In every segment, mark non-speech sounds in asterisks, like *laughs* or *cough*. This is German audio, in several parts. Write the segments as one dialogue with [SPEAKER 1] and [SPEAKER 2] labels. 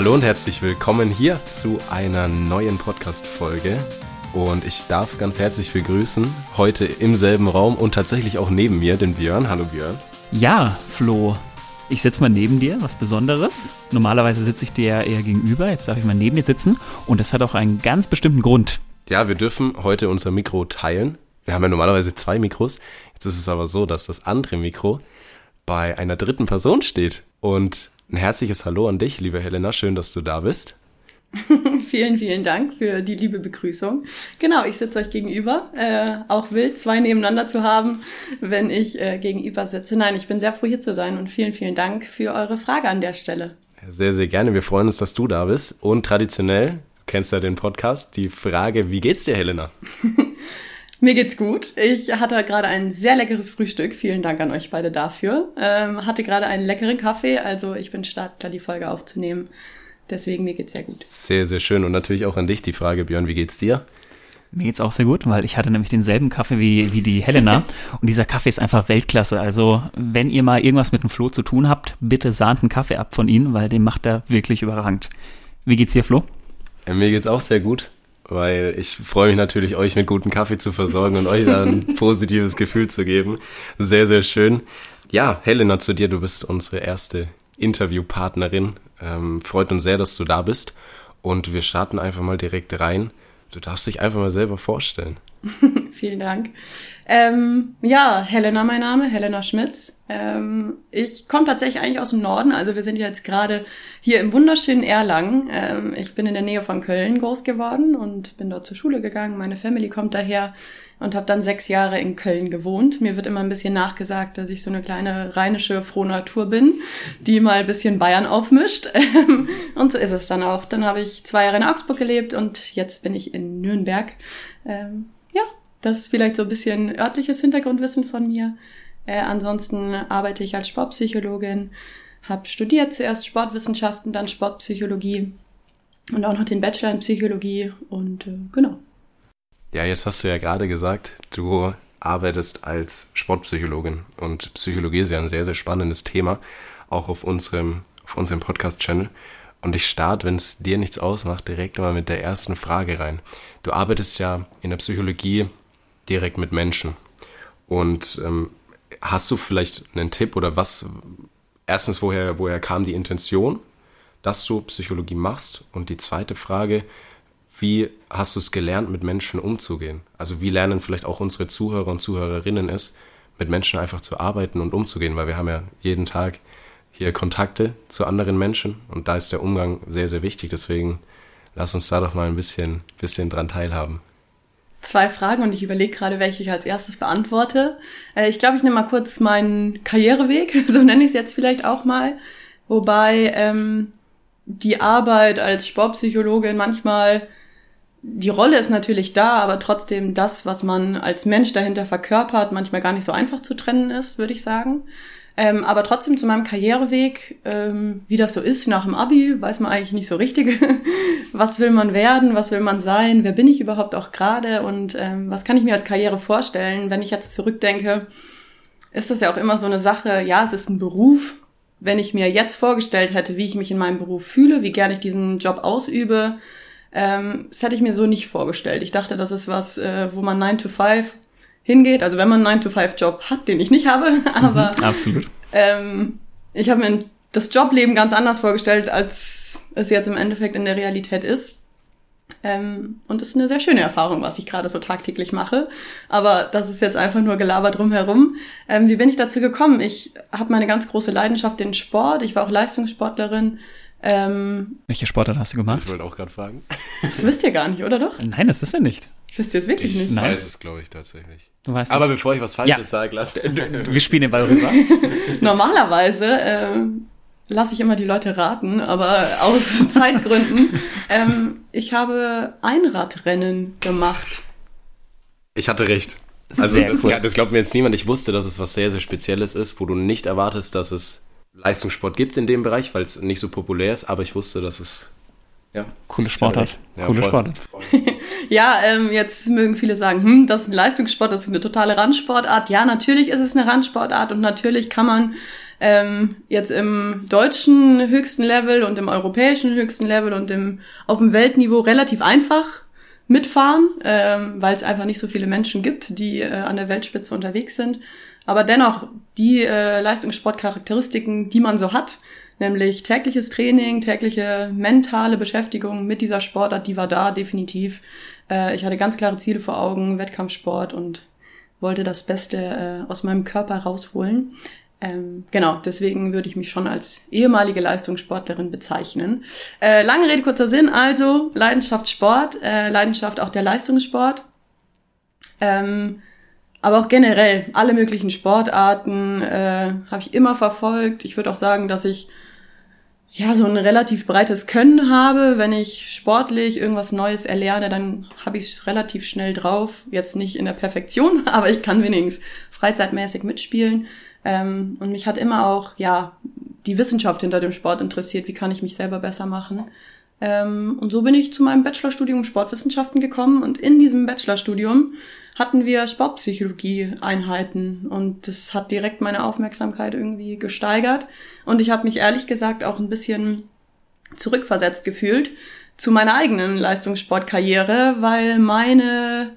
[SPEAKER 1] Hallo und herzlich willkommen hier zu einer neuen Podcast-Folge. Und ich darf ganz herzlich begrüßen, heute im selben Raum und tatsächlich auch neben mir den Björn. Hallo Björn.
[SPEAKER 2] Ja, Flo. Ich sitze mal neben dir, was Besonderes. Normalerweise sitze ich dir ja eher gegenüber, jetzt darf ich mal neben dir sitzen. Und das hat auch einen ganz bestimmten Grund.
[SPEAKER 1] Ja, wir dürfen heute unser Mikro teilen. Wir haben ja normalerweise zwei Mikros. Jetzt ist es aber so, dass das andere Mikro bei einer dritten Person steht. Und ein herzliches Hallo an dich, liebe Helena. Schön, dass du da bist. *laughs*
[SPEAKER 3] vielen, vielen Dank für die liebe Begrüßung. Genau, ich sitze euch gegenüber. Äh, auch wild, zwei nebeneinander zu haben, wenn ich äh, gegenüber sitze. Nein, ich bin sehr froh hier zu sein und vielen, vielen Dank für eure Frage an der Stelle.
[SPEAKER 1] Sehr, sehr gerne. Wir freuen uns, dass du da bist. Und traditionell, du kennst ja den Podcast, die Frage, wie geht's dir, Helena? *laughs*
[SPEAKER 3] Mir geht's gut. Ich hatte gerade ein sehr leckeres Frühstück. Vielen Dank an euch beide dafür. Ähm, hatte gerade einen leckeren Kaffee, also ich bin startklar, die Folge aufzunehmen. Deswegen mir geht's sehr gut.
[SPEAKER 1] Sehr, sehr schön. Und natürlich auch an dich die Frage, Björn, wie geht's dir?
[SPEAKER 2] Mir geht's auch sehr gut, weil ich hatte nämlich denselben Kaffee wie, wie die Helena. *laughs* und dieser Kaffee ist einfach Weltklasse. Also, wenn ihr mal irgendwas mit dem Flo zu tun habt, bitte sahnt einen Kaffee ab von ihm, weil den macht er wirklich überragend. Wie geht's dir, Flo?
[SPEAKER 1] Ja, mir geht's auch sehr gut weil ich freue mich natürlich, euch mit gutem Kaffee zu versorgen und euch da ein *laughs* positives Gefühl zu geben. Sehr, sehr schön. Ja, Helena, zu dir, du bist unsere erste Interviewpartnerin. Ähm, freut uns sehr, dass du da bist. Und wir starten einfach mal direkt rein. Du darfst dich einfach mal selber vorstellen. *laughs*
[SPEAKER 3] Vielen Dank. Ähm, ja, Helena mein Name, Helena Schmitz. Ähm, ich komme tatsächlich eigentlich aus dem Norden, also wir sind jetzt gerade hier im wunderschönen Erlangen. Ähm, ich bin in der Nähe von Köln groß geworden und bin dort zur Schule gegangen. Meine Family kommt daher und habe dann sechs Jahre in Köln gewohnt. Mir wird immer ein bisschen nachgesagt, dass ich so eine kleine rheinische frohe Natur bin, die mal ein bisschen Bayern aufmischt. *laughs* und so ist es dann auch. Dann habe ich zwei Jahre in Augsburg gelebt und jetzt bin ich in Nürnberg. Ähm, ja, das ist vielleicht so ein bisschen örtliches Hintergrundwissen von mir. Äh, ansonsten arbeite ich als Sportpsychologin, habe studiert zuerst Sportwissenschaften, dann Sportpsychologie und auch noch den Bachelor in Psychologie und äh, genau.
[SPEAKER 1] Ja, jetzt hast du ja gerade gesagt, du arbeitest als Sportpsychologin und Psychologie ist ja ein sehr, sehr spannendes Thema, auch auf unserem, auf unserem Podcast-Channel. Und ich starte, wenn es dir nichts ausmacht, direkt mal mit der ersten Frage rein. Du arbeitest ja in der Psychologie direkt mit Menschen. Und ähm, hast du vielleicht einen Tipp oder was, erstens, woher, woher kam die Intention, dass du Psychologie machst? Und die zweite Frage, wie hast du es gelernt, mit Menschen umzugehen? Also wie lernen vielleicht auch unsere Zuhörer und Zuhörerinnen es, mit Menschen einfach zu arbeiten und umzugehen? Weil wir haben ja jeden Tag hier Kontakte zu anderen Menschen und da ist der Umgang sehr, sehr wichtig. Deswegen lass uns da doch mal ein bisschen, bisschen dran teilhaben.
[SPEAKER 3] Zwei Fragen und ich überlege gerade, welche ich als erstes beantworte. Äh, ich glaube, ich nehme mal kurz meinen Karriereweg, *laughs* so nenne ich es jetzt vielleicht auch mal. Wobei ähm, die Arbeit als Sportpsychologin manchmal die Rolle ist natürlich da, aber trotzdem das, was man als Mensch dahinter verkörpert, manchmal gar nicht so einfach zu trennen ist, würde ich sagen. Ähm, aber trotzdem zu meinem Karriereweg, ähm, wie das so ist nach dem Abi, weiß man eigentlich nicht so richtig, *laughs* was will man werden, was will man sein, wer bin ich überhaupt auch gerade und ähm, was kann ich mir als Karriere vorstellen. Wenn ich jetzt zurückdenke, ist das ja auch immer so eine Sache, ja, es ist ein Beruf. Wenn ich mir jetzt vorgestellt hätte, wie ich mich in meinem Beruf fühle, wie gern ich diesen Job ausübe, ähm, das hätte ich mir so nicht vorgestellt. Ich dachte, das ist was, äh, wo man 9 to 5 hingeht. Also wenn man einen 9-to-5-Job hat, den ich nicht habe, *laughs* aber
[SPEAKER 2] mhm, absolut.
[SPEAKER 3] Ähm, ich habe mir das Jobleben ganz anders vorgestellt, als es jetzt im Endeffekt in der Realität ist. Ähm, und es ist eine sehr schöne Erfahrung, was ich gerade so tagtäglich mache. Aber das ist jetzt einfach nur Gelaber drumherum. Ähm, wie bin ich dazu gekommen? Ich habe meine ganz große Leidenschaft in Sport. Ich war auch Leistungssportlerin.
[SPEAKER 2] Ähm, Welche Sportart hast du gemacht?
[SPEAKER 1] Ich wollte auch gerade fragen.
[SPEAKER 3] Das wisst ihr gar nicht, oder doch?
[SPEAKER 2] Nein, das ist ja nicht.
[SPEAKER 3] Wisst ihr es wirklich
[SPEAKER 1] ich
[SPEAKER 3] nicht?
[SPEAKER 1] Nein. weiß es, glaube ich, tatsächlich.
[SPEAKER 2] Du weißt
[SPEAKER 1] Aber
[SPEAKER 2] es.
[SPEAKER 1] bevor ich was Falsches ja. sage, lass. *laughs*
[SPEAKER 2] Wir spielen den Ball rüber. *laughs*
[SPEAKER 3] Normalerweise äh, lasse ich immer die Leute raten, aber aus *laughs* Zeitgründen. ähm, ich habe Einradrennen gemacht.
[SPEAKER 1] Ich hatte recht. Also sehr das, cool. das glaubt mir jetzt niemand. Ich wusste, dass es was sehr, sehr Spezielles ist, wo du nicht erwartest, dass es Leistungssport gibt in dem Bereich, weil es nicht so populär ist, aber ich wusste, dass es
[SPEAKER 2] ja. Coole Sportart.
[SPEAKER 1] Ja,
[SPEAKER 2] Coole Sportart. *laughs*
[SPEAKER 3] ja, ähm, jetzt mögen viele sagen, hm, das ist ein Leistungssport, das ist eine totale Randsportart. Ja, natürlich ist es eine Randsportart und natürlich kann man ähm, jetzt im deutschen höchsten Level und im europäischen höchsten Level und im, auf dem Weltniveau relativ einfach mitfahren, ähm, weil es einfach nicht so viele Menschen gibt, die äh, an der Weltspitze unterwegs sind. Aber dennoch die äh, Leistungssportcharakteristiken, die man so hat, nämlich tägliches Training, tägliche mentale Beschäftigung mit dieser Sportart, die war da definitiv. Äh, ich hatte ganz klare Ziele vor Augen, Wettkampfsport und wollte das Beste äh, aus meinem Körper rausholen. Ähm, genau, deswegen würde ich mich schon als ehemalige Leistungssportlerin bezeichnen. Äh, lange Rede, kurzer Sinn, also Leidenschaft Sport, äh, Leidenschaft auch der Leistungssport. Ähm, aber auch generell alle möglichen Sportarten äh, habe ich immer verfolgt. Ich würde auch sagen, dass ich ja so ein relativ breites Können habe. Wenn ich sportlich irgendwas Neues erlerne, dann habe ich es relativ schnell drauf. Jetzt nicht in der Perfektion, *laughs* aber ich kann wenigstens freizeitmäßig mitspielen. Ähm, und mich hat immer auch, ja, die Wissenschaft hinter dem Sport interessiert. Wie kann ich mich selber besser machen? Ähm, und so bin ich zu meinem Bachelorstudium Sportwissenschaften gekommen. Und in diesem Bachelorstudium hatten wir Sportpsychologie-Einheiten. Und das hat direkt meine Aufmerksamkeit irgendwie gesteigert. Und ich habe mich ehrlich gesagt auch ein bisschen zurückversetzt gefühlt zu meiner eigenen Leistungssportkarriere, weil meine,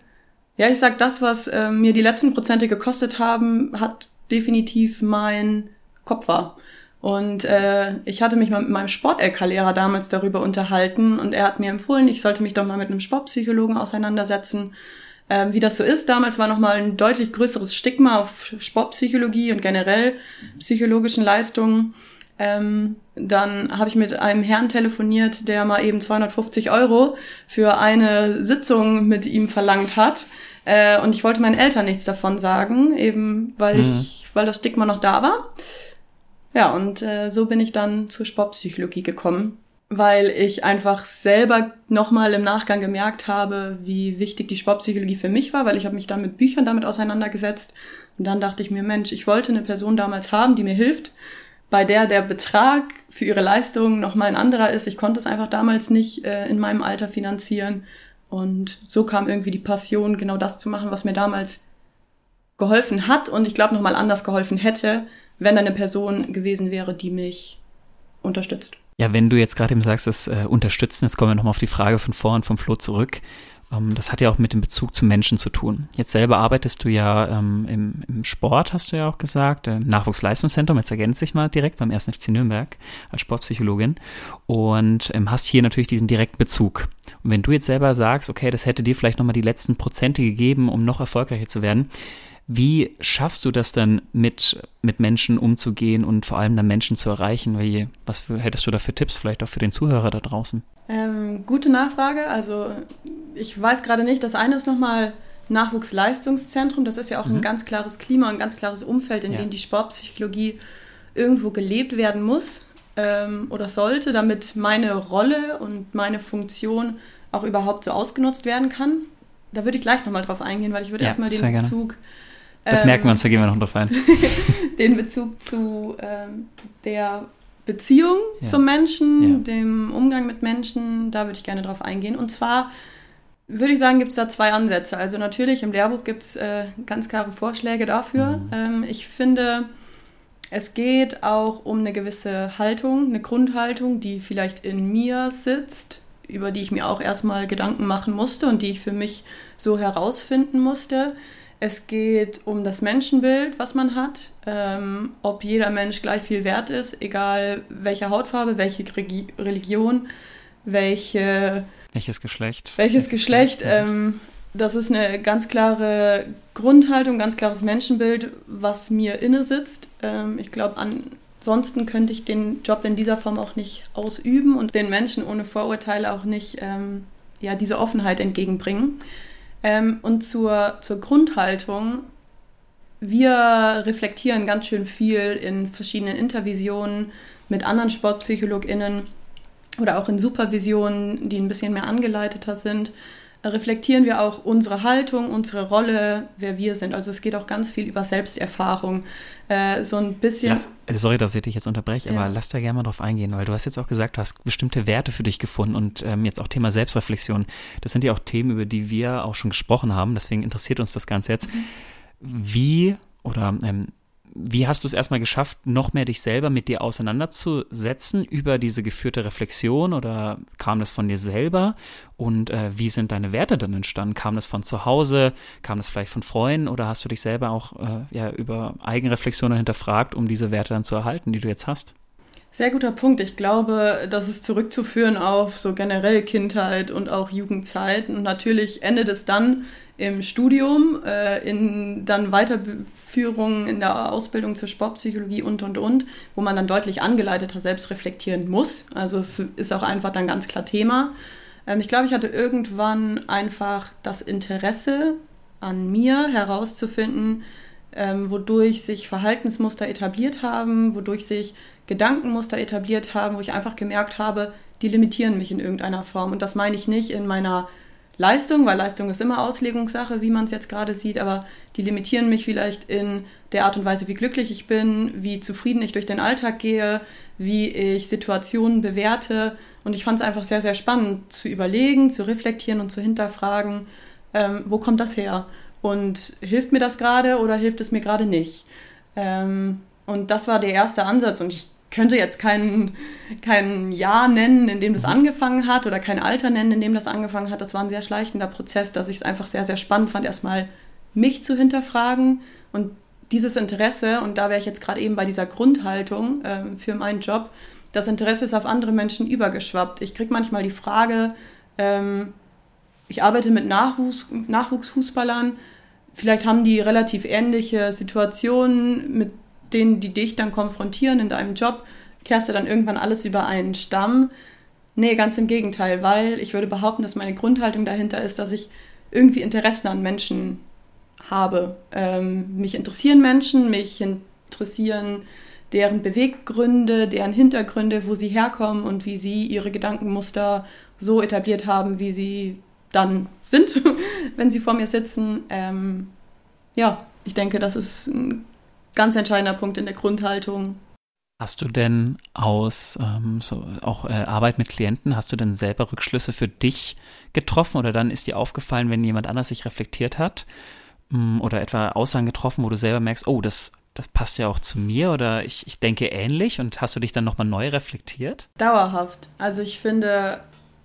[SPEAKER 3] ja, ich sag das, was äh, mir die letzten Prozente gekostet haben, hat definitiv mein Kopf war. Und äh, ich hatte mich mal mit meinem Sport-LK-Lehrer damals darüber unterhalten und er hat mir empfohlen, ich sollte mich doch mal mit einem Sportpsychologen auseinandersetzen. Ähm, wie das so ist, damals war nochmal ein deutlich größeres Stigma auf Sportpsychologie und generell psychologischen Leistungen. Ähm, dann habe ich mit einem Herrn telefoniert, der mal eben 250 Euro für eine Sitzung mit ihm verlangt hat. Äh, und ich wollte meinen Eltern nichts davon sagen, eben weil mhm. ich, weil das Stigma noch da war. Ja, und äh, so bin ich dann zur Sportpsychologie gekommen, weil ich einfach selber nochmal im Nachgang gemerkt habe, wie wichtig die Sportpsychologie für mich war, weil ich habe mich dann mit Büchern damit auseinandergesetzt. Und dann dachte ich mir, Mensch, ich wollte eine Person damals haben, die mir hilft, bei der der Betrag für ihre Leistung nochmal ein anderer ist. Ich konnte es einfach damals nicht äh, in meinem Alter finanzieren. Und so kam irgendwie die Passion, genau das zu machen, was mir damals geholfen hat und ich glaube nochmal anders geholfen hätte, wenn da eine Person gewesen wäre, die mich unterstützt.
[SPEAKER 2] Ja, wenn du jetzt gerade eben sagst, das äh, Unterstützen, jetzt kommen wir nochmal auf die Frage von vorhin vom Flo zurück. Ähm, das hat ja auch mit dem Bezug zu Menschen zu tun. Jetzt selber arbeitest du ja ähm, im, im, Sport, hast du ja auch gesagt, im Nachwuchsleistungszentrum, jetzt ergänze ich mal direkt beim 1. FC Nürnberg als Sportpsychologin und ähm, hast hier natürlich diesen direkten Bezug. Und wenn du jetzt selber sagst, okay, das hätte dir vielleicht nochmal die letzten Prozente gegeben, um noch erfolgreicher zu werden, wie schaffst du das dann mit, mit Menschen umzugehen und vor allem dann Menschen zu erreichen? Wie, was für, hättest du da für Tipps vielleicht auch für den Zuhörer da draußen?
[SPEAKER 3] Ähm, gute Nachfrage. Also ich weiß gerade nicht, das eine ist nochmal Nachwuchsleistungszentrum. Das ist ja auch mhm. ein ganz klares Klima, ein ganz klares Umfeld, in ja. dem die Sportpsychologie irgendwo gelebt werden muss ähm, oder sollte, damit meine Rolle und meine Funktion auch überhaupt so ausgenutzt werden kann. Da würde ich gleich nochmal drauf eingehen, weil ich würde ja, erstmal den Bezug gerne
[SPEAKER 2] das ähm, merken wir uns, da gehen wir noch drauf ein. *laughs*
[SPEAKER 3] den Bezug zu ähm, der Beziehung ja. zum Menschen, ja. dem Umgang mit Menschen, da würde ich gerne drauf eingehen. Und zwar würde ich sagen, gibt es da zwei Ansätze. Also natürlich im Lehrbuch gibt es äh, ganz klare Vorschläge dafür. Mhm. Ähm, ich finde, es geht auch um eine gewisse Haltung, eine Grundhaltung, die vielleicht in mir sitzt, über die ich mir auch erstmal Gedanken machen musste und die ich für mich so herausfinden musste. Es geht um das Menschenbild, was man hat, ähm, ob jeder Mensch gleich viel wert ist, egal welche Hautfarbe, welche Religion, welche,
[SPEAKER 2] welches Geschlecht.
[SPEAKER 3] Welches Geschlecht. Ähm, das ist eine ganz klare Grundhaltung, ganz klares Menschenbild, was mir inne sitzt. Ähm, ich glaube, ansonsten könnte ich den Job in dieser Form auch nicht ausüben und den Menschen ohne Vorurteile auch nicht ähm, ja, diese Offenheit entgegenbringen. Ähm, und zur, zur Grundhaltung. Wir reflektieren ganz schön viel in verschiedenen Intervisionen mit anderen SportpsychologInnen oder auch in Supervisionen, die ein bisschen mehr angeleiteter sind reflektieren wir auch unsere Haltung, unsere Rolle, wer wir sind. Also es geht auch ganz viel über Selbsterfahrung. Äh, so ein bisschen.
[SPEAKER 2] Lass, äh, sorry, dass ich dich jetzt unterbreche, ja. aber lass da gerne mal drauf eingehen, weil du hast jetzt auch gesagt, du hast bestimmte Werte für dich gefunden und ähm, jetzt auch Thema Selbstreflexion. Das sind ja auch Themen, über die wir auch schon gesprochen haben. Deswegen interessiert uns das Ganze jetzt. Mhm. Wie oder ähm, wie hast du es erstmal geschafft, noch mehr dich selber mit dir auseinanderzusetzen über diese geführte Reflexion oder kam das von dir selber? Und äh, wie sind deine Werte dann entstanden? Kam das von zu Hause? Kam das vielleicht von Freunden? Oder hast du dich selber auch äh, ja, über Eigenreflexionen hinterfragt, um diese Werte dann zu erhalten, die du jetzt hast?
[SPEAKER 3] Sehr guter Punkt. Ich glaube, das ist zurückzuführen auf so generell Kindheit und auch Jugendzeit. Und natürlich endet es dann im Studium, äh, in dann Weiterführung in der Ausbildung zur Sportpsychologie und und und, wo man dann deutlich angeleiteter selbst reflektieren muss. Also es ist auch einfach dann ganz klar Thema. Ähm, ich glaube, ich hatte irgendwann einfach das Interesse an mir herauszufinden, ähm, wodurch sich Verhaltensmuster etabliert haben, wodurch sich Gedankenmuster etabliert haben, wo ich einfach gemerkt habe, die limitieren mich in irgendeiner Form. Und das meine ich nicht in meiner Leistung, weil Leistung ist immer Auslegungssache, wie man es jetzt gerade sieht, aber die limitieren mich vielleicht in der Art und Weise, wie glücklich ich bin, wie zufrieden ich durch den Alltag gehe, wie ich Situationen bewerte. Und ich fand es einfach sehr, sehr spannend zu überlegen, zu reflektieren und zu hinterfragen, ähm, wo kommt das her? Und hilft mir das gerade oder hilft es mir gerade nicht? Ähm, und das war der erste Ansatz. Und ich könnte jetzt kein, kein Jahr nennen, in dem das mhm. angefangen hat oder kein Alter nennen, in dem das angefangen hat. Das war ein sehr schleichender Prozess, dass ich es einfach sehr, sehr spannend fand, erstmal mich zu hinterfragen und dieses Interesse, und da wäre ich jetzt gerade eben bei dieser Grundhaltung ähm, für meinen Job, das Interesse ist auf andere Menschen übergeschwappt. Ich kriege manchmal die Frage, ähm, ich arbeite mit Nachwuchs, Nachwuchsfußballern, vielleicht haben die relativ ähnliche Situationen mit denen, die dich dann konfrontieren in deinem Job, kehrst du dann irgendwann alles über einen Stamm. Nee, ganz im Gegenteil, weil ich würde behaupten, dass meine Grundhaltung dahinter ist, dass ich irgendwie Interessen an Menschen habe. Ähm, mich interessieren Menschen, mich interessieren deren Beweggründe, deren Hintergründe, wo sie herkommen und wie sie ihre Gedankenmuster so etabliert haben, wie sie dann sind, *laughs* wenn sie vor mir sitzen. Ähm, ja, ich denke, das ist ein ganz entscheidender Punkt in der Grundhaltung.
[SPEAKER 2] Hast du denn aus ähm, so auch äh, Arbeit mit Klienten, hast du denn selber Rückschlüsse für dich getroffen oder dann ist dir aufgefallen, wenn jemand anders sich reflektiert hat mh, mm, oder etwa Aussagen getroffen, wo du selber merkst, oh, das, das passt ja auch zu mir oder ich, ich denke ähnlich und hast du dich dann nochmal neu reflektiert?
[SPEAKER 3] Dauerhaft. Also ich finde,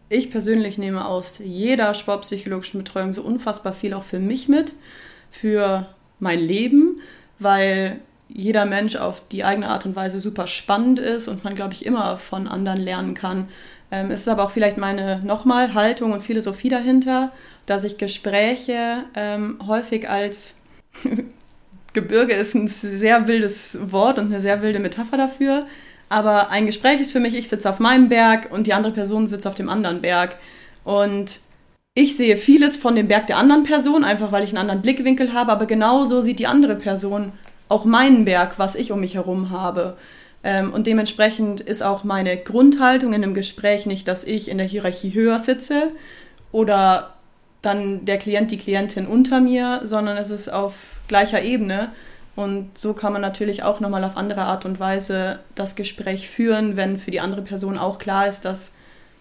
[SPEAKER 3] ich persönlich nehme aus jeder sportpsychologischen Betreuung so unfassbar viel auch für mich mit, für mein Leben weil jeder Mensch auf die eigene Art und Weise super spannend ist und man, glaube ich, immer von anderen lernen kann. Ähm, es ist aber auch vielleicht meine nochmal Haltung und Philosophie dahinter, dass ich Gespräche ähm, häufig als *laughs* Gebirge ist ein sehr wildes Wort und eine sehr wilde Metapher dafür. Aber ein Gespräch ist für mich, ich sitze auf meinem Berg und die andere Person sitzt auf dem anderen Berg. Und ich sehe vieles von dem Berg der anderen Person, einfach weil ich einen anderen Blickwinkel habe, aber genauso sieht die andere Person auch meinen Berg, was ich um mich herum habe. Ähm, und dementsprechend ist auch meine Grundhaltung in einem Gespräch nicht, dass ich in der Hierarchie höher sitze oder dann der Klient, die Klientin unter mir, sondern es ist auf gleicher Ebene. Und so kann man natürlich auch nochmal auf andere Art und Weise das Gespräch führen, wenn für die andere Person auch klar ist, dass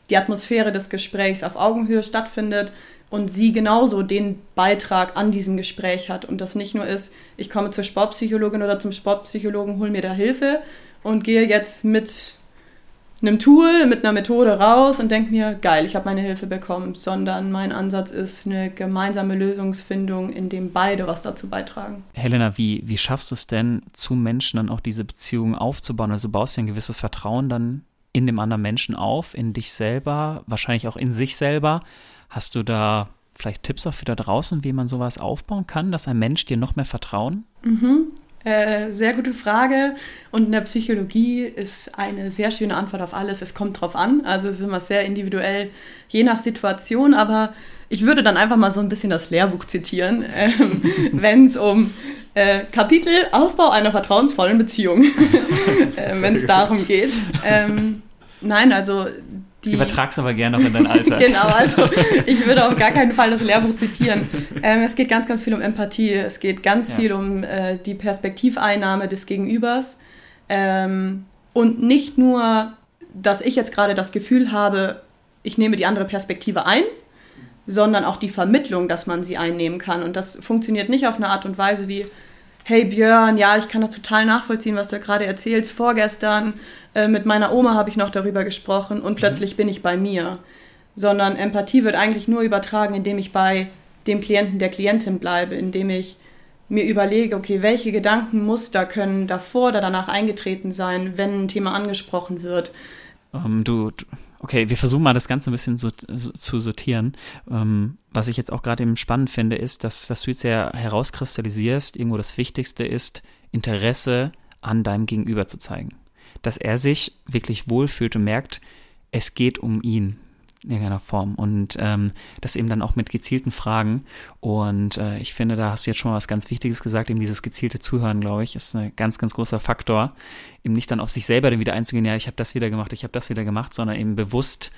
[SPEAKER 3] die Atmosphäre des Gesprächs auf Augenhöhe stattfindet und sie genauso den Beitrag an diesem Gespräch hat und das nicht nur ist, ich komme zur Sportpsychologin oder zum Sportpsychologen, hol mir da Hilfe und gehe jetzt mit einem Tool, mit einer Methode raus und denke mir, geil, ich habe meine Hilfe bekommen, sondern mein Ansatz ist eine gemeinsame Lösungsfindung, in dem beide was dazu beitragen.
[SPEAKER 2] Helena, wie, wie schaffst du es denn, zu Menschen dann auch diese Beziehungen aufzubauen? Also du baust ja ein gewisses Vertrauen dann in dem anderen Menschen auf, in dich selber, wahrscheinlich auch in sich selber. Hast du da vielleicht Tipps auch für da draußen, wie man sowas aufbauen kann, dass ein Mensch dir noch mehr vertrauen?
[SPEAKER 3] Mhm. Äh, sehr gute Frage. Und in der Psychologie ist eine sehr schöne Antwort auf alles. Es kommt drauf an. Also es ist immer sehr individuell, je nach Situation. Aber ich würde dann einfach mal so ein bisschen das Lehrbuch zitieren, *laughs* ähm, wenn es um äh, Kapitel Aufbau einer vertrauensvollen Beziehung, äh, wenn es darum geht. Ähm, Nein, also
[SPEAKER 2] die. Übertrag's aber gerne noch in dein Alter. *laughs*
[SPEAKER 3] genau, also ich würde auf gar keinen Fall das Lehrbuch zitieren. Ähm, es geht ganz, ganz viel um Empathie. Es geht ganz ja. viel um äh, die Perspektiveinnahme des Gegenübers. Ähm, und nicht nur, dass ich jetzt gerade das Gefühl habe, ich nehme die andere Perspektive ein, sondern auch die Vermittlung, dass man sie einnehmen kann. Und das funktioniert nicht auf eine Art und Weise wie, hey Björn, ja, ich kann das total nachvollziehen, was du gerade erzählst. Vorgestern äh, mit meiner Oma habe ich noch darüber gesprochen und mhm. plötzlich bin ich bei mir. Sondern Empathie wird eigentlich nur übertragen, indem ich bei dem Klienten, der Klientin bleibe, indem ich mir überlege, okay, welche Gedankenmuster können davor oder danach eingetreten sein, wenn ein Thema angesprochen wird.
[SPEAKER 2] Um, ähm, du, okay, wir versuchen mal das Ganze ein bisschen so, so, zu sortieren. Ähm, was ich jetzt auch gerade eben spannend finde, ist, dass, dass du jetzt ja herauskristallisierst, irgendwo das Wichtigste ist, Interesse an deinem Gegenüber zu zeigen. Dass er sich wirklich wohlfühlt und merkt, es geht um ihn in irgendeiner Form. Und ähm, das eben dann auch mit gezielten Fragen. Und äh, ich finde, da hast du jetzt schon mal was ganz Wichtiges gesagt, eben dieses gezielte Zuhören, glaube ich, ist ein ganz, ganz großer Faktor. Eben nicht dann auf sich selber dann wieder einzugehen, ja, ich habe das wieder gemacht, ich habe das wieder gemacht, sondern eben bewusst,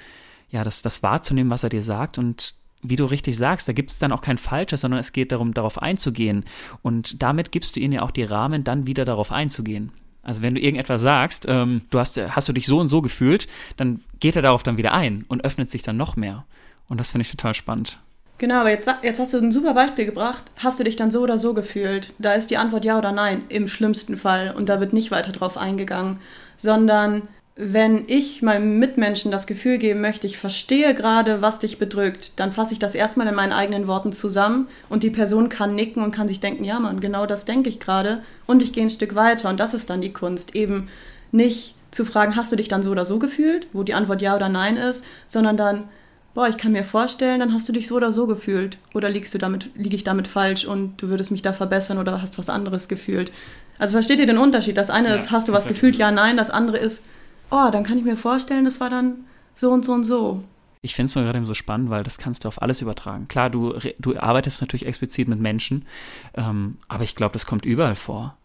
[SPEAKER 2] ja, das, das wahrzunehmen, was er dir sagt und wie du richtig sagst, da gibt es dann auch kein Falsches, sondern es geht darum, darauf einzugehen. Und damit gibst du ihnen ja auch die Rahmen, dann wieder darauf einzugehen. Also wenn du irgendetwas sagst, ähm, du hast, hast du dich so und so gefühlt, dann geht er darauf dann wieder ein und öffnet sich dann noch mehr. Und das finde ich total spannend.
[SPEAKER 3] Genau, aber jetzt, jetzt hast du ein super Beispiel gebracht. Hast du dich dann so oder so gefühlt? Da ist die Antwort ja oder nein, im schlimmsten Fall. Und da wird nicht weiter drauf eingegangen, sondern wenn ich meinem Mitmenschen das Gefühl geben möchte, ich verstehe gerade, was dich bedrückt, dann fasse ich das erstmal in meinen eigenen Worten zusammen und die Person kann nicken und kann sich denken, ja Mann, genau das denke ich gerade und ich gehe ein Stück weiter und das ist dann die Kunst, eben nicht zu fragen, hast du dich dann so oder so gefühlt, wo die Antwort ja oder nein ist, sondern dann, boah, ich kann mir vorstellen, dann hast du dich so oder so gefühlt oder liegst du damit, liege ich damit falsch und du würdest mich da verbessern oder hast was anderes gefühlt. Also versteht ihr den Unterschied? Das eine ja, ist, hast du was gefühlt, ja, nein, das andere ist, oh, dann kann ich mir vorstellen, das war dann so und so und so.
[SPEAKER 2] Ich finde es nur gerade so spannend, weil das kannst du auf alles übertragen. Klar, du, du arbeitest natürlich explizit mit Menschen, ähm, aber ich glaube, das kommt überall vor.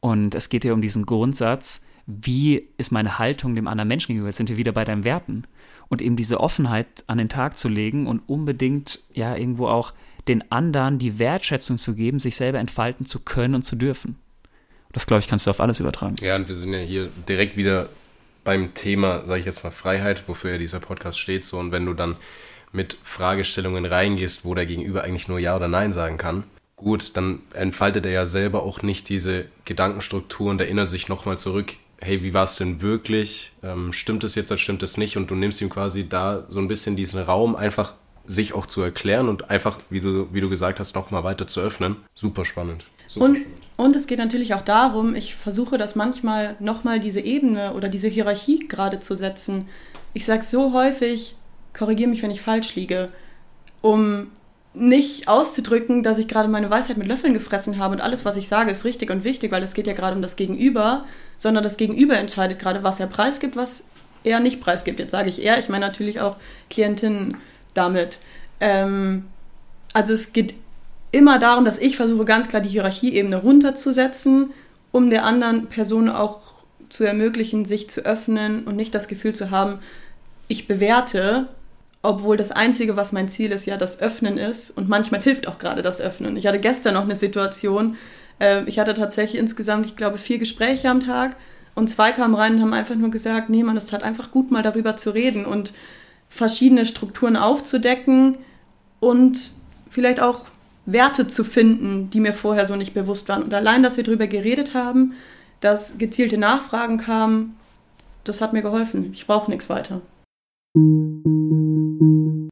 [SPEAKER 2] Und es geht ja um diesen Grundsatz, wie ist meine Haltung dem anderen Menschen gegenüber? Jetzt sind wir wieder bei deinen Werten. Und eben diese Offenheit an den Tag zu legen und unbedingt ja irgendwo auch den anderen die Wertschätzung zu geben, sich selber entfalten zu können und zu dürfen. Das, glaube ich, kannst du auf alles übertragen.
[SPEAKER 1] Ja, und wir sind ja hier direkt wieder beim Thema, sage ich jetzt mal, Freiheit, wofür ja dieser Podcast steht, so und wenn du dann mit Fragestellungen reingehst, wo der Gegenüber eigentlich nur Ja oder Nein sagen kann, gut, dann entfaltet er ja selber auch nicht diese Gedankenstruktur und erinnert sich nochmal zurück, hey, wie war es denn wirklich? Ähm, stimmt es jetzt oder stimmt es nicht? Und du nimmst ihm quasi da so ein bisschen diesen Raum, einfach sich auch zu erklären und einfach, wie du, wie du gesagt hast, nochmal weiter zu öffnen. Super spannend.
[SPEAKER 3] Und. Und es geht natürlich auch darum, ich versuche das manchmal nochmal diese Ebene oder diese Hierarchie gerade zu setzen. Ich sage so häufig, korrigiere mich, wenn ich falsch liege, um nicht auszudrücken, dass ich gerade meine Weisheit mit Löffeln gefressen habe und alles, was ich sage, ist richtig und wichtig, weil es geht ja gerade um das Gegenüber, sondern das Gegenüber entscheidet gerade, was er preisgibt, was er nicht preisgibt. Jetzt sage ich er, ich meine natürlich auch Klientinnen damit. Ähm, also es geht immer darum, dass ich versuche, ganz klar die Hierarchieebene runterzusetzen, um der anderen Person auch zu ermöglichen, sich zu öffnen und nicht das Gefühl zu haben, ich bewerte, obwohl das Einzige, was mein Ziel ist, ja das Öffnen ist. Und manchmal hilft auch gerade das Öffnen. Ich hatte gestern noch eine Situation, äh, ich hatte tatsächlich insgesamt, ich glaube, vier Gespräche am Tag und zwei kamen rein und haben einfach nur gesagt, nee, man, es tat einfach gut, mal darüber zu reden und verschiedene Strukturen aufzudecken und vielleicht auch Werte zu finden, die mir vorher so nicht bewusst waren. Und allein, dass wir darüber geredet haben, dass gezielte Nachfragen kamen, das hat mir geholfen. Ich brauche nichts weiter.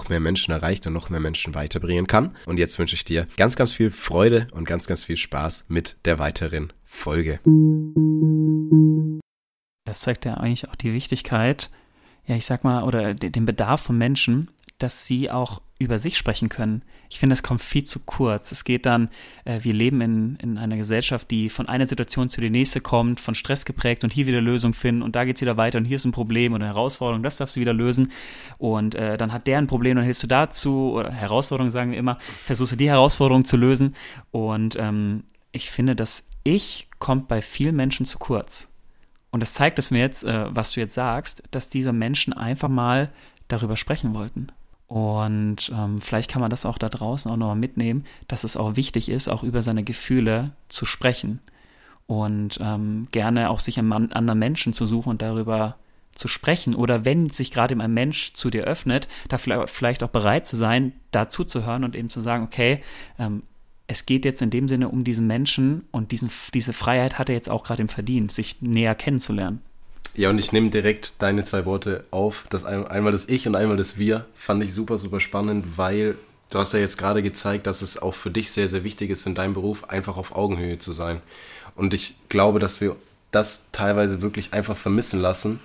[SPEAKER 1] noch mehr Menschen erreicht und noch mehr Menschen weiterbringen kann. Und jetzt wünsche ich dir ganz, ganz viel Freude und ganz, ganz viel Spaß mit der weiteren Folge.
[SPEAKER 2] Das zeigt ja eigentlich auch die Wichtigkeit, ja, ich sag mal, oder den Bedarf von Menschen, dass sie auch über sich sprechen können. Ich finde, es kommt viel zu kurz. Es geht dann, äh, wir leben in, in einer Gesellschaft, die von einer Situation zu der nächsten kommt, von Stress geprägt und hier wieder Lösung finden und da geht es wieder weiter und hier ist ein Problem oder Herausforderung, das darfst du wieder lösen. Und äh, dann hat der ein Problem, dann hilfst du dazu, oder Herausforderung sagen wir immer, versuchst du die Herausforderung zu lösen. Und ähm, ich finde, das Ich kommt bei vielen Menschen zu kurz. Und das zeigt es mir jetzt, äh, was du jetzt sagst, dass diese Menschen einfach mal darüber sprechen wollten. Und ähm, vielleicht kann man das auch da draußen auch nochmal mitnehmen, dass es auch wichtig ist, auch über seine Gefühle zu sprechen. Und ähm, gerne auch sich einen anderen Menschen zu suchen und darüber zu sprechen. Oder wenn sich gerade ein Mensch zu dir öffnet, da vielleicht auch bereit zu sein, dazu zu hören und eben zu sagen, okay, ähm, es geht jetzt in dem Sinne um diesen Menschen und diesen, diese Freiheit hat er jetzt auch gerade im Verdient, sich näher kennenzulernen.
[SPEAKER 1] Ja, und ich nehme direkt deine zwei Worte auf. Das einmal das Ich und einmal das Wir fand ich super, super spannend, weil du hast ja jetzt gerade gezeigt, dass es auch für dich sehr, sehr wichtig ist, in deinem Beruf einfach auf Augenhöhe zu sein. Und ich glaube, dass wir das teilweise wirklich einfach vermissen lassen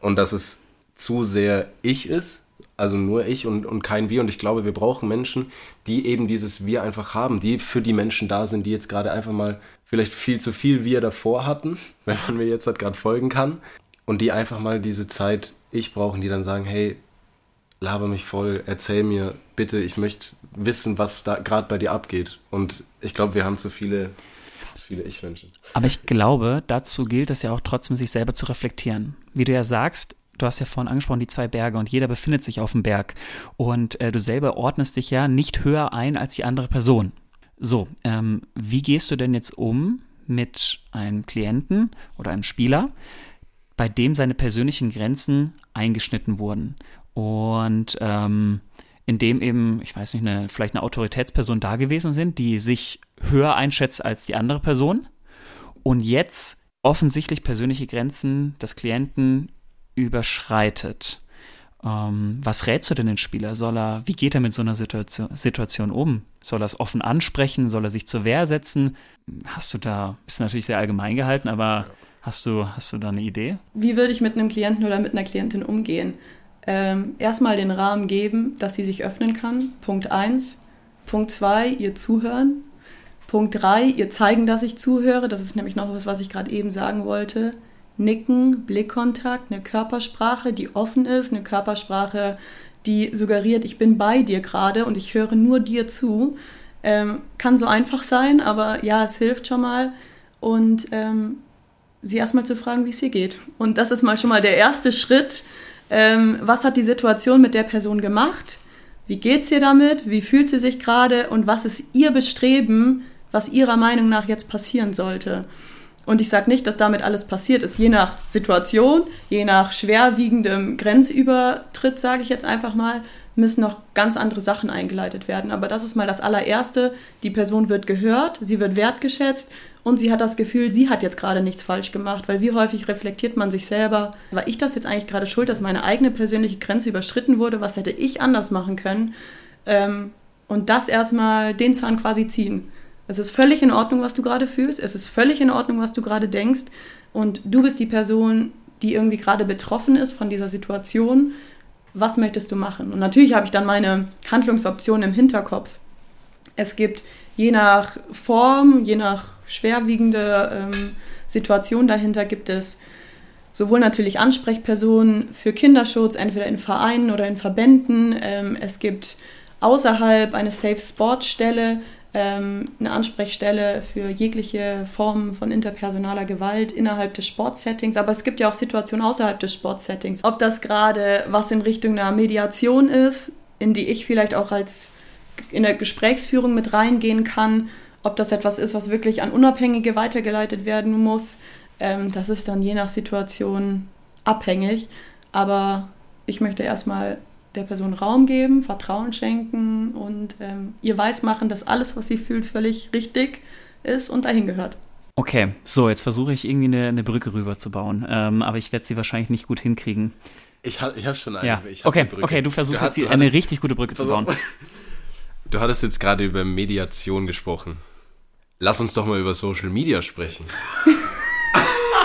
[SPEAKER 1] und dass es zu sehr ich ist also nur ich und, und kein wir. Und ich glaube, wir brauchen Menschen, die eben dieses Wir einfach haben, die für die Menschen da sind, die jetzt gerade einfach mal vielleicht viel zu viel Wir davor hatten, *laughs* wenn man mir jetzt halt gerade folgen kann. Und die einfach mal diese Zeit ich brauchen, die dann sagen, hey, laber mich voll, erzähl mir bitte, ich möchte wissen, was da gerade bei dir abgeht. Und ich glaube, wir haben zu viele, zu viele Ich-Menschen.
[SPEAKER 2] Aber ich glaube, dazu gilt es ja auch trotzdem, sich selber zu reflektieren. Wie du ja sagst, du hast ja vorhin angesprochen, die zwei Berge und jeder befindet sich auf dem Berg. Und äh, du selber ordnest dich ja nicht höher ein als die andere Person. So, ähm, wie gehst du denn jetzt um mit einem Klienten oder einem Spieler, bei dem seine persönlichen Grenzen eingeschnitten wurden? Und ähm, in dem eben, ich weiß nicht, eine, vielleicht eine Autoritätsperson da gewesen sind, die sich höher einschätzt als die andere Person und jetzt offensichtlich persönliche Grenzen des Klienten überschreitet. Ähm, was rätst du denn den Spieler? Soll er, wie geht er mit so einer Situation, Situation um? Soll er es offen ansprechen? Soll er sich zur Wehr setzen? Hast du da, ist natürlich sehr allgemein gehalten, aber hast du, hast du da eine Idee?
[SPEAKER 3] Wie würde ich mit einem Klienten oder mit einer Klientin umgehen? Ähm, erstmal den Rahmen geben, dass sie sich öffnen kann. Punkt 1. Punkt 2, ihr zuhören. Punkt 3, ihr zeigen, dass ich zuhöre. Das ist nämlich noch was, was ich gerade eben sagen wollte. Nicken, Blickkontakt, eine Körpersprache, die offen ist, eine Körpersprache, die suggeriert, ich bin bei dir gerade und ich höre nur dir zu. Ähm, kann so einfach sein, aber ja, es hilft schon mal. Und ähm, sie erstmal zu fragen, wie es ihr geht. Und das ist mal schon mal der erste Schritt. Ähm, was hat die Situation mit der Person gemacht? Wie geht es ihr damit? Wie fühlt sie sich gerade? Und was ist ihr Bestreben, was ihrer Meinung nach jetzt passieren sollte? Und ich sage nicht, dass damit alles passiert ist. Je nach Situation, je nach schwerwiegendem Grenzübertritt, sage ich jetzt einfach mal, müssen noch ganz andere Sachen eingeleitet werden. Aber das ist mal das allererste. Die Person wird gehört, sie wird wertgeschätzt und sie hat das Gefühl, sie hat jetzt gerade nichts falsch gemacht. Weil wie häufig reflektiert man sich selber? War ich das jetzt eigentlich gerade schuld, dass meine eigene persönliche Grenze überschritten wurde? Was hätte ich anders machen können? Ähm, und das erstmal den Zahn quasi ziehen. Es ist völlig in Ordnung, was du gerade fühlst. Es ist völlig in Ordnung, was du gerade denkst. Und du bist die Person, die irgendwie gerade betroffen ist von dieser Situation. Was möchtest du machen? Und natürlich habe ich dann meine Handlungsoptionen im Hinterkopf. Es gibt je nach Form, je nach schwerwiegende ähm, Situation dahinter gibt es sowohl natürlich Ansprechpersonen für Kinderschutz, entweder in Vereinen oder in Verbänden. Ähm, es gibt außerhalb eine Safe Sport Stelle, eine Ansprechstelle für jegliche Formen von interpersonaler Gewalt innerhalb des Sportsettings. Aber es gibt ja auch Situationen außerhalb des Sportsettings. Ob das gerade was in Richtung einer Mediation ist, in die ich vielleicht auch als in der Gesprächsführung mit reingehen kann, ob das etwas ist, was wirklich an Unabhängige weitergeleitet werden muss, ähm, das ist dann je nach Situation abhängig. Aber ich möchte erstmal der Person Raum geben, Vertrauen schenken und ähm, ihr weismachen, dass alles, was sie fühlt, völlig richtig ist und dahin gehört.
[SPEAKER 2] Okay, so, jetzt versuche ich irgendwie eine, eine Brücke rüber zu bauen, ähm, aber ich werde sie wahrscheinlich nicht gut hinkriegen.
[SPEAKER 1] Ich habe ich hab schon eine.
[SPEAKER 2] Ja. okay, okay, du versuchst du jetzt hattest, eine richtig gute Brücke zu bauen. *laughs*
[SPEAKER 1] Du hattest jetzt gerade über Mediation gesprochen. Lass uns doch mal über Social Media sprechen. *laughs*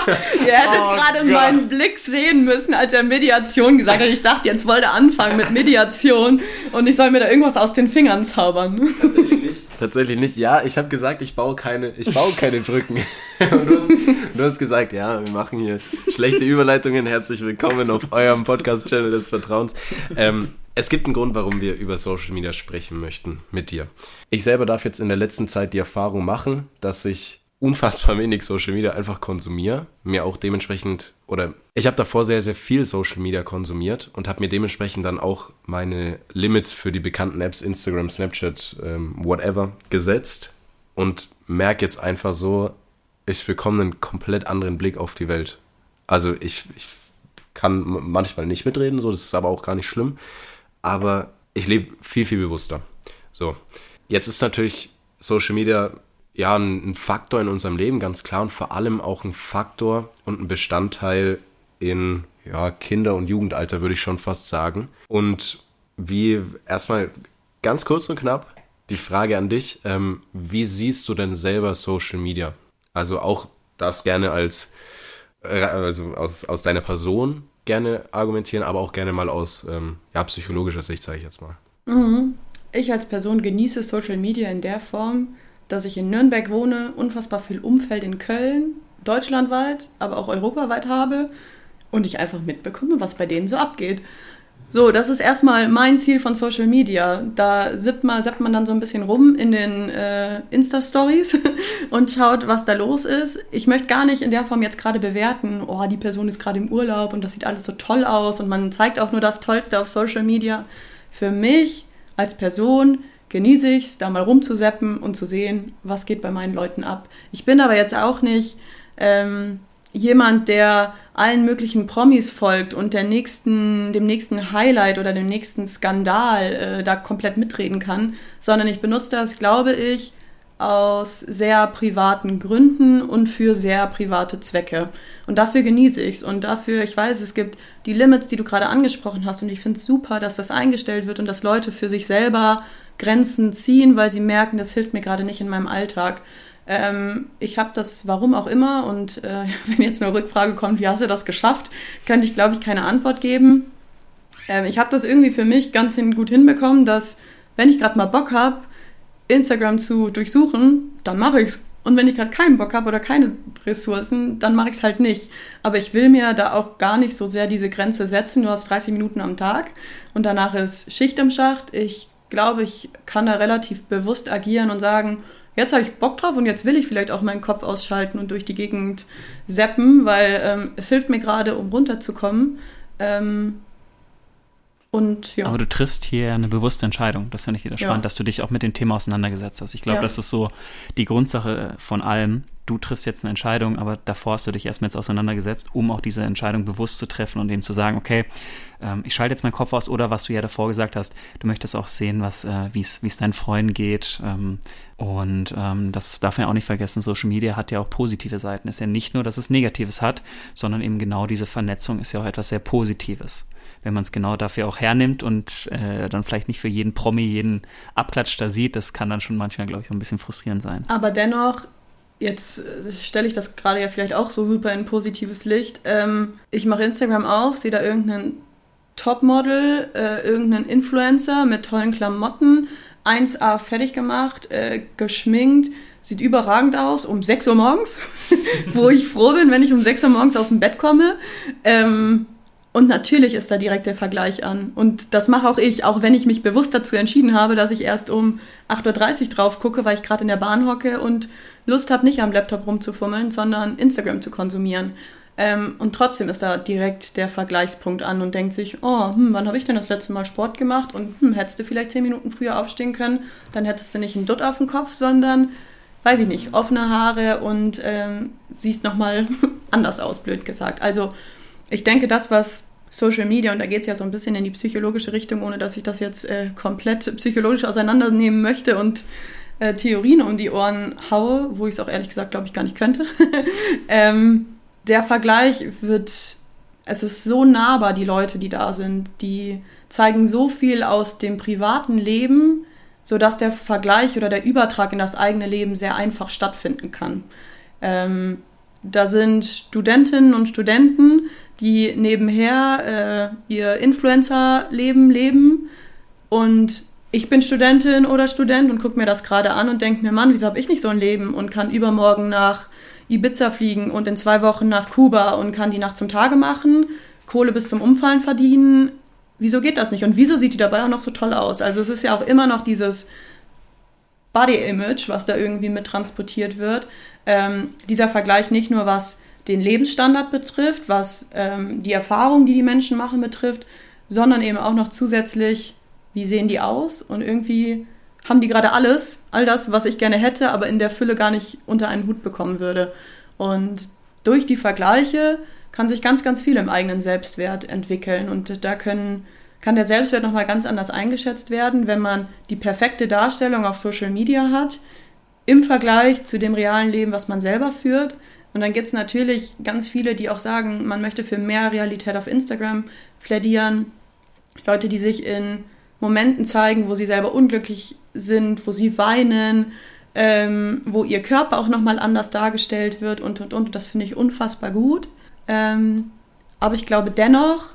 [SPEAKER 3] Ihr hättet oh gerade meinen Blick sehen müssen, als er Mediation gesagt hat. Ich dachte, jetzt wollte er anfangen mit Mediation und ich soll mir da irgendwas aus den Fingern zaubern.
[SPEAKER 1] Tatsächlich nicht. Tatsächlich nicht. Ja, ich habe gesagt, ich baue keine, ich baue keine Brücken. Und *laughs* du, hast, du hast gesagt, ja, wir machen hier schlechte Überleitungen. Herzlich willkommen auf eurem Podcast-Channel des Vertrauens. Ähm, es gibt einen Grund, warum wir über Social Media sprechen möchten mit dir. Ich selber darf jetzt in der letzten Zeit die Erfahrung machen, dass ich unfassbar wenig Social Media einfach konsumiere, mir auch dementsprechend oder ich habe davor sehr sehr viel Social Media konsumiert und habe mir dementsprechend dann auch meine Limits für die bekannten Apps Instagram, Snapchat, ähm, whatever gesetzt und merke jetzt einfach so, ich bekomme einen komplett anderen Blick auf die Welt. Also ich, ich kann manchmal nicht mitreden, so das ist aber auch gar nicht schlimm, aber ich lebe viel viel bewusster. So jetzt ist natürlich Social Media ja ein, ein Faktor in unserem Leben, ganz klar, und vor allem auch ein Faktor und ein Bestandteil in ja, Kinder- und Jugendalter, würde ich schon fast sagen. Und wie erstmal ganz kurz und knapp die Frage an dich, ähm, wie siehst du denn selber Social Media? Also auch das gerne als, äh, also aus, aus deiner Person gerne argumentieren, aber auch gerne mal aus ähm, ja, psychologischer Sicht, sage ich jetzt mal.
[SPEAKER 3] Mhm. Ich als Person genieße Social Media in der Form, dass ich in Nürnberg wohne, unfassbar viel Umfeld in Köln, deutschlandweit, aber auch europaweit habe und ich einfach mitbekomme, was bei denen so abgeht. So, das ist erstmal mein Ziel von Social Media. Da sippt man, zappt man dann so ein bisschen rum in den äh, Insta-Stories *laughs* und schaut, was da los ist. Ich möchte gar nicht in der Form jetzt gerade bewerten, oh, die Person ist gerade im Urlaub und das sieht alles so toll aus und man zeigt auch nur das Tollste auf Social Media. Für mich als Person genieße ich es, da mal rumzuseppen und zu sehen, was geht bei meinen Leuten ab. Ich bin aber jetzt auch nicht ähm, jemand, der allen möglichen Promis folgt und der nächsten, dem nächsten Highlight oder dem nächsten Skandal äh, da komplett mitreden kann, sondern ich benutze das, glaube ich, aus sehr privaten Gründen und für sehr private Zwecke. Und dafür genieße ich es. Und dafür, ich weiß, es gibt die Limits, die du gerade angesprochen hast. Und ich finde es super, dass das eingestellt wird und dass Leute für sich selber Grenzen ziehen, weil sie merken, das hilft mir gerade nicht in meinem Alltag. Ähm, ich habe das, warum auch immer, und äh, *laughs* wenn jetzt eine Rückfrage kommt, wie hast du das geschafft, könnte ich, glaube ich, keine Antwort geben. Ähm, ich habe das irgendwie für mich ganz hin, gut hinbekommen, dass, wenn ich gerade mal Bock habe, Instagram zu durchsuchen, dann mache ich es. Und wenn ich gerade keinen Bock habe oder keine Ressourcen, dann mache ich es halt nicht. Aber ich will mir da auch gar nicht so sehr diese Grenze setzen. Du hast 30 Minuten am Tag und danach ist Schicht im Schacht. Ich glaube, ich kann da relativ bewusst agieren und sagen, jetzt habe ich Bock drauf und jetzt will ich vielleicht auch meinen Kopf ausschalten und durch die Gegend seppen, weil ähm, es hilft mir gerade, um runterzukommen. Ähm, und, ja.
[SPEAKER 2] Aber du triffst hier eine bewusste Entscheidung. Das finde ich wieder spannend, ja. dass du dich auch mit dem Thema auseinandergesetzt hast. Ich glaube, ja. das ist so die Grundsache von allem. Du triffst jetzt eine Entscheidung, aber davor hast du dich erstmal jetzt auseinandergesetzt, um auch diese Entscheidung bewusst zu treffen und eben zu sagen, okay, ähm, ich schalte jetzt meinen Kopf aus oder was du ja davor gesagt hast, du möchtest auch sehen, was, äh, wie es deinen Freunden geht. Ähm, und ähm, das darf man ja auch nicht vergessen, Social Media hat ja auch positive Seiten. Es ist ja nicht nur, dass es Negatives hat, sondern eben genau diese Vernetzung ist ja auch etwas sehr Positives wenn man es genau dafür auch hernimmt und äh, dann vielleicht nicht für jeden Promi jeden Abklatsch da sieht, das kann dann schon manchmal, glaube ich, ein bisschen frustrierend sein.
[SPEAKER 3] Aber dennoch, jetzt äh, stelle ich das gerade ja vielleicht auch so super in positives Licht. Ähm, ich mache Instagram auf, sehe da irgendeinen Topmodel, äh, irgendeinen Influencer mit tollen Klamotten, 1A fertig gemacht, äh, geschminkt, sieht überragend aus, um 6 Uhr morgens, *laughs* wo ich froh bin, wenn ich um 6 Uhr morgens aus dem Bett komme. Ähm, und natürlich ist da direkt der Vergleich an. Und das mache auch ich, auch wenn ich mich bewusst dazu entschieden habe, dass ich erst um 8.30 Uhr drauf gucke, weil ich gerade in der Bahn hocke und Lust habe, nicht am Laptop rumzufummeln, sondern Instagram zu konsumieren. Ähm, und trotzdem ist da direkt der Vergleichspunkt an und denkt sich, oh, hm, wann habe ich denn das letzte Mal Sport gemacht? Und hm, hättest du vielleicht zehn Minuten früher aufstehen können, dann hättest du nicht einen Dutt auf dem Kopf, sondern, weiß ich nicht, offene Haare und ähm, siehst nochmal *laughs* anders aus, blöd gesagt. Also ich denke, das, was Social Media, und da geht es ja so ein bisschen in die psychologische Richtung, ohne dass ich das jetzt äh, komplett psychologisch auseinandernehmen möchte und äh, Theorien um die Ohren haue, wo ich es auch ehrlich gesagt, glaube ich, gar nicht könnte. *laughs* ähm, der Vergleich wird, es ist so nahbar, die Leute, die da sind, die zeigen so viel aus dem privaten Leben, sodass der Vergleich oder der Übertrag in das eigene Leben sehr einfach stattfinden kann. Ähm, da sind Studentinnen und Studenten, die nebenher äh, ihr Influencer-Leben leben. Und ich bin Studentin oder Student und gucke mir das gerade an und denke mir, Mann, wieso habe ich nicht so ein Leben und kann übermorgen nach Ibiza fliegen und in zwei Wochen nach Kuba und kann die Nacht zum Tage machen, Kohle bis zum Umfallen verdienen. Wieso geht das nicht? Und wieso sieht die dabei auch noch so toll aus? Also es ist ja auch immer noch dieses Body Image, was da irgendwie mit transportiert wird. Ähm, dieser Vergleich nicht nur was den Lebensstandard betrifft, was ähm, die Erfahrung, die die Menschen machen, betrifft, sondern eben auch noch zusätzlich, wie sehen die aus und irgendwie haben die gerade alles, all das, was ich gerne hätte, aber in der Fülle gar nicht unter einen Hut bekommen würde. Und durch die Vergleiche kann sich ganz, ganz viel im eigenen Selbstwert entwickeln und da können kann der Selbstwert nochmal ganz anders eingeschätzt werden, wenn man die perfekte Darstellung auf Social Media hat, im Vergleich zu dem realen Leben, was man selber führt. Und dann gibt es natürlich ganz viele, die auch sagen, man möchte für mehr Realität auf Instagram plädieren. Leute, die sich in Momenten zeigen, wo sie selber unglücklich sind, wo sie weinen, ähm, wo ihr Körper auch nochmal anders dargestellt wird und und und. Das finde ich unfassbar gut. Ähm, aber ich glaube dennoch,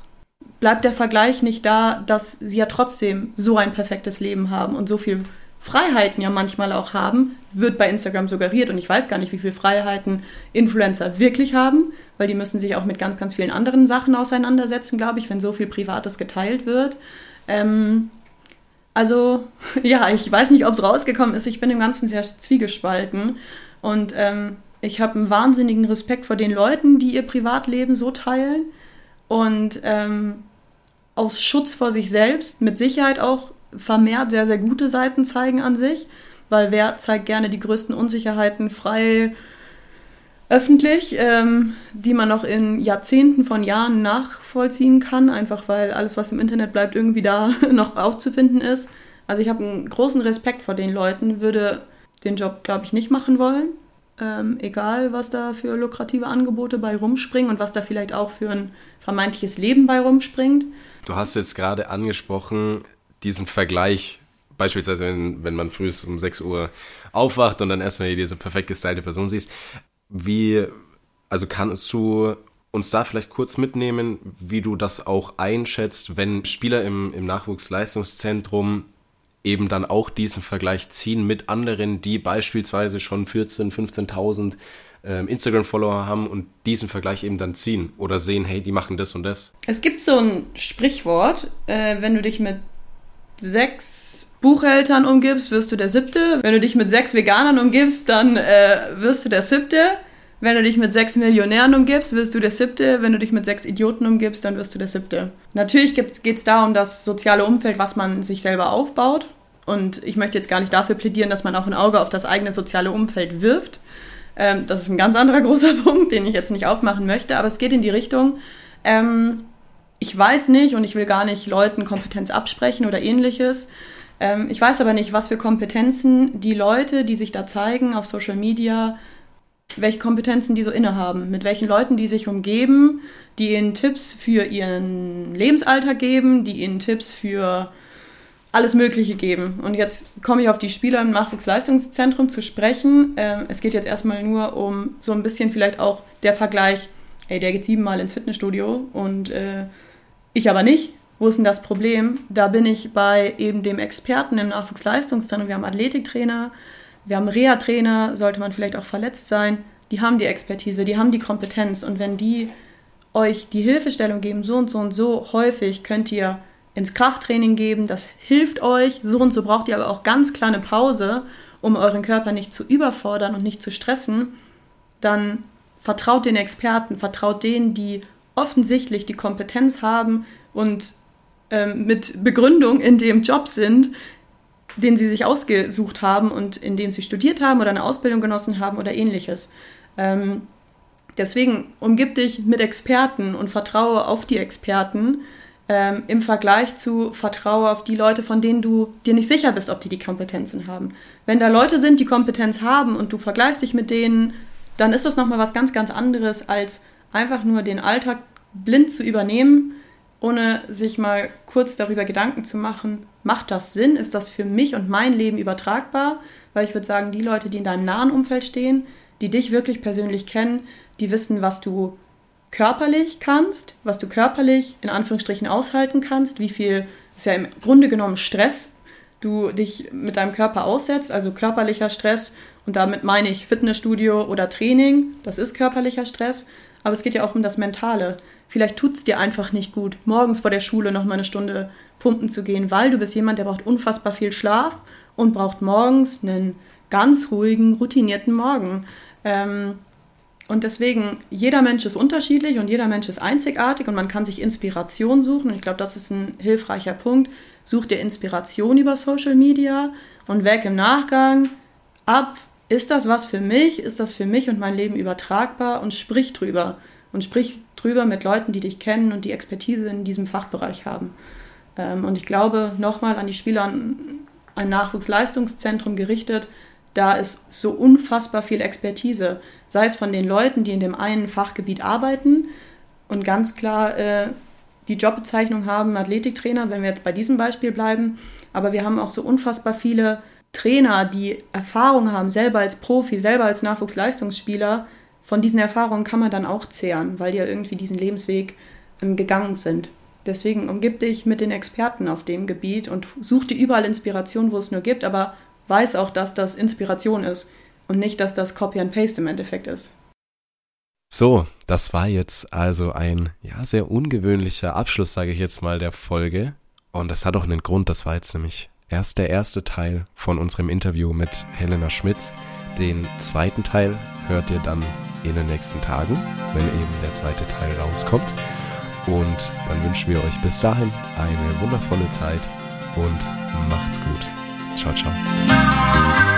[SPEAKER 3] bleibt der Vergleich nicht da, dass sie ja trotzdem so ein perfektes Leben haben und so viel Freiheiten ja manchmal auch haben, wird bei Instagram suggeriert. Und ich weiß gar nicht, wie viel Freiheiten Influencer wirklich haben, weil die müssen sich auch mit ganz, ganz vielen anderen Sachen auseinandersetzen, glaube ich, wenn so viel Privates geteilt wird. Ähm, also *laughs* ja, ich weiß nicht, ob es rausgekommen ist, ich bin im Ganzen sehr zwiegespalten. Und ähm, ich habe einen wahnsinnigen Respekt vor den Leuten, die ihr Privatleben so teilen. Und ähm, aus Schutz vor sich selbst mit Sicherheit auch vermehrt sehr, sehr gute Seiten zeigen an sich, weil wer zeigt gerne die größten Unsicherheiten frei öffentlich, ähm, die man noch in Jahrzehnten von Jahren nachvollziehen kann, einfach weil alles, was im Internet bleibt, irgendwie da *laughs* noch aufzufinden ist. Also ich habe einen großen Respekt vor den Leuten, würde den Job, glaube ich, nicht machen wollen. Ähm, egal, was da für lukrative Angebote bei rumspringen und was da vielleicht auch für ein vermeintliches Leben bei rumspringt.
[SPEAKER 1] Du hast jetzt gerade angesprochen, diesen Vergleich, beispielsweise wenn, wenn man früh um 6 Uhr aufwacht und dann erstmal diese perfekt gestylte Person siehst. Wie, also kannst du uns da vielleicht kurz mitnehmen, wie du das auch einschätzt, wenn Spieler im, im Nachwuchsleistungszentrum eben dann auch diesen Vergleich ziehen mit anderen, die beispielsweise schon 14.000, 15.000 ähm, Instagram-Follower haben und diesen Vergleich eben dann ziehen oder sehen, hey, die machen das und das.
[SPEAKER 3] Es gibt so ein Sprichwort, äh, wenn du dich mit sechs Buchhaltern umgibst, wirst du der siebte. Wenn du dich mit sechs Veganern umgibst, dann äh, wirst du der siebte. Wenn du dich mit sechs Millionären umgibst, wirst du der siebte. Wenn du dich mit sechs Idioten umgibst, dann wirst du der siebte. Natürlich geht es da um das soziale Umfeld, was man sich selber aufbaut. Und ich möchte jetzt gar nicht dafür plädieren, dass man auch ein Auge auf das eigene soziale Umfeld wirft. Ähm, das ist ein ganz anderer *laughs* großer Punkt, den ich jetzt nicht aufmachen möchte. Aber es geht in die Richtung, ähm, ich weiß nicht und ich will gar nicht Leuten Kompetenz absprechen oder ähnliches. Ähm, ich weiß aber nicht, was für Kompetenzen die Leute, die sich da zeigen auf Social Media, welche Kompetenzen die so innehaben, mit welchen Leuten die sich umgeben, die ihnen Tipps für ihren Lebensalltag geben, die ihnen Tipps für alles Mögliche geben. Und jetzt komme ich auf die Spieler im Nachwuchsleistungszentrum zu sprechen. Ähm, es geht jetzt erstmal nur um so ein bisschen vielleicht auch der Vergleich, ey, der geht siebenmal ins Fitnessstudio und äh, ich aber nicht. Wo ist denn das Problem? Da bin ich bei eben dem Experten im Nachwuchsleistungszentrum. Wir haben Athletiktrainer, wir haben Reha-Trainer, sollte man vielleicht auch verletzt sein. Die haben die Expertise, die haben die Kompetenz. Und wenn die euch die Hilfestellung geben, so und so und so häufig könnt ihr ins Krafttraining geben, das hilft euch. So und so braucht ihr aber auch ganz kleine Pause, um euren Körper nicht zu überfordern und nicht zu stressen. Dann vertraut den Experten, vertraut denen, die offensichtlich die Kompetenz haben und ähm, mit Begründung in dem Job sind, den sie sich ausgesucht haben und in dem sie studiert haben oder eine Ausbildung genossen haben oder ähnliches. Ähm, deswegen umgib dich mit Experten und vertraue auf die Experten ähm, im Vergleich zu vertraue auf die Leute, von denen du dir nicht sicher bist, ob die die Kompetenzen haben. Wenn da Leute sind, die Kompetenz haben und du vergleichst dich mit denen, dann ist das nochmal was ganz, ganz anderes als einfach nur den Alltag blind zu übernehmen, ohne sich mal kurz darüber Gedanken zu machen, macht das Sinn? Ist das für mich und mein Leben übertragbar? Weil ich würde sagen, die Leute, die in deinem nahen Umfeld stehen, die dich wirklich persönlich kennen, die wissen, was du körperlich kannst, was du körperlich in Anführungsstrichen aushalten kannst, wie viel ist ja im Grunde genommen Stress du dich mit deinem Körper aussetzt, also körperlicher Stress und damit meine ich Fitnessstudio oder Training, das ist körperlicher Stress, aber es geht ja auch um das Mentale. Vielleicht tut es dir einfach nicht gut, morgens vor der Schule noch mal eine Stunde pumpen zu gehen, weil du bist jemand, der braucht unfassbar viel Schlaf und braucht morgens einen ganz ruhigen, routinierten Morgen. Ähm, und deswegen, jeder Mensch ist unterschiedlich und jeder Mensch ist einzigartig und man kann sich Inspiration suchen. Und ich glaube, das ist ein hilfreicher Punkt. Such dir Inspiration über Social Media und wäg im Nachgang ab, ist das was für mich? Ist das für mich und mein Leben übertragbar? Und sprich drüber. Und sprich drüber mit Leuten, die dich kennen und die Expertise in diesem Fachbereich haben. Ähm, und ich glaube, nochmal an die Spieler, ein Nachwuchsleistungszentrum gerichtet, da ist so unfassbar viel Expertise, sei es von den Leuten, die in dem einen Fachgebiet arbeiten und ganz klar äh, die Jobbezeichnung haben, Athletiktrainer, wenn wir jetzt bei diesem Beispiel bleiben, aber wir haben auch so unfassbar viele Trainer, die Erfahrung haben, selber als Profi, selber als Nachwuchsleistungsspieler, von diesen Erfahrungen kann man dann auch zehren, weil die ja irgendwie diesen Lebensweg ähm, gegangen sind. Deswegen umgib dich mit den Experten auf dem Gebiet und such dir überall Inspiration, wo es nur gibt, aber weiß auch, dass das Inspiration ist und nicht, dass das Copy and Paste im Endeffekt ist.
[SPEAKER 1] So, das war jetzt also ein ja sehr ungewöhnlicher Abschluss, sage ich jetzt mal, der Folge. Und das hat auch einen Grund. Das war jetzt nämlich erst der erste Teil von unserem Interview mit Helena Schmitz. Den zweiten Teil hört ihr dann in den nächsten Tagen, wenn eben der zweite Teil rauskommt. Und dann wünschen wir euch bis dahin eine wundervolle Zeit und macht's gut. Ciao, ciao.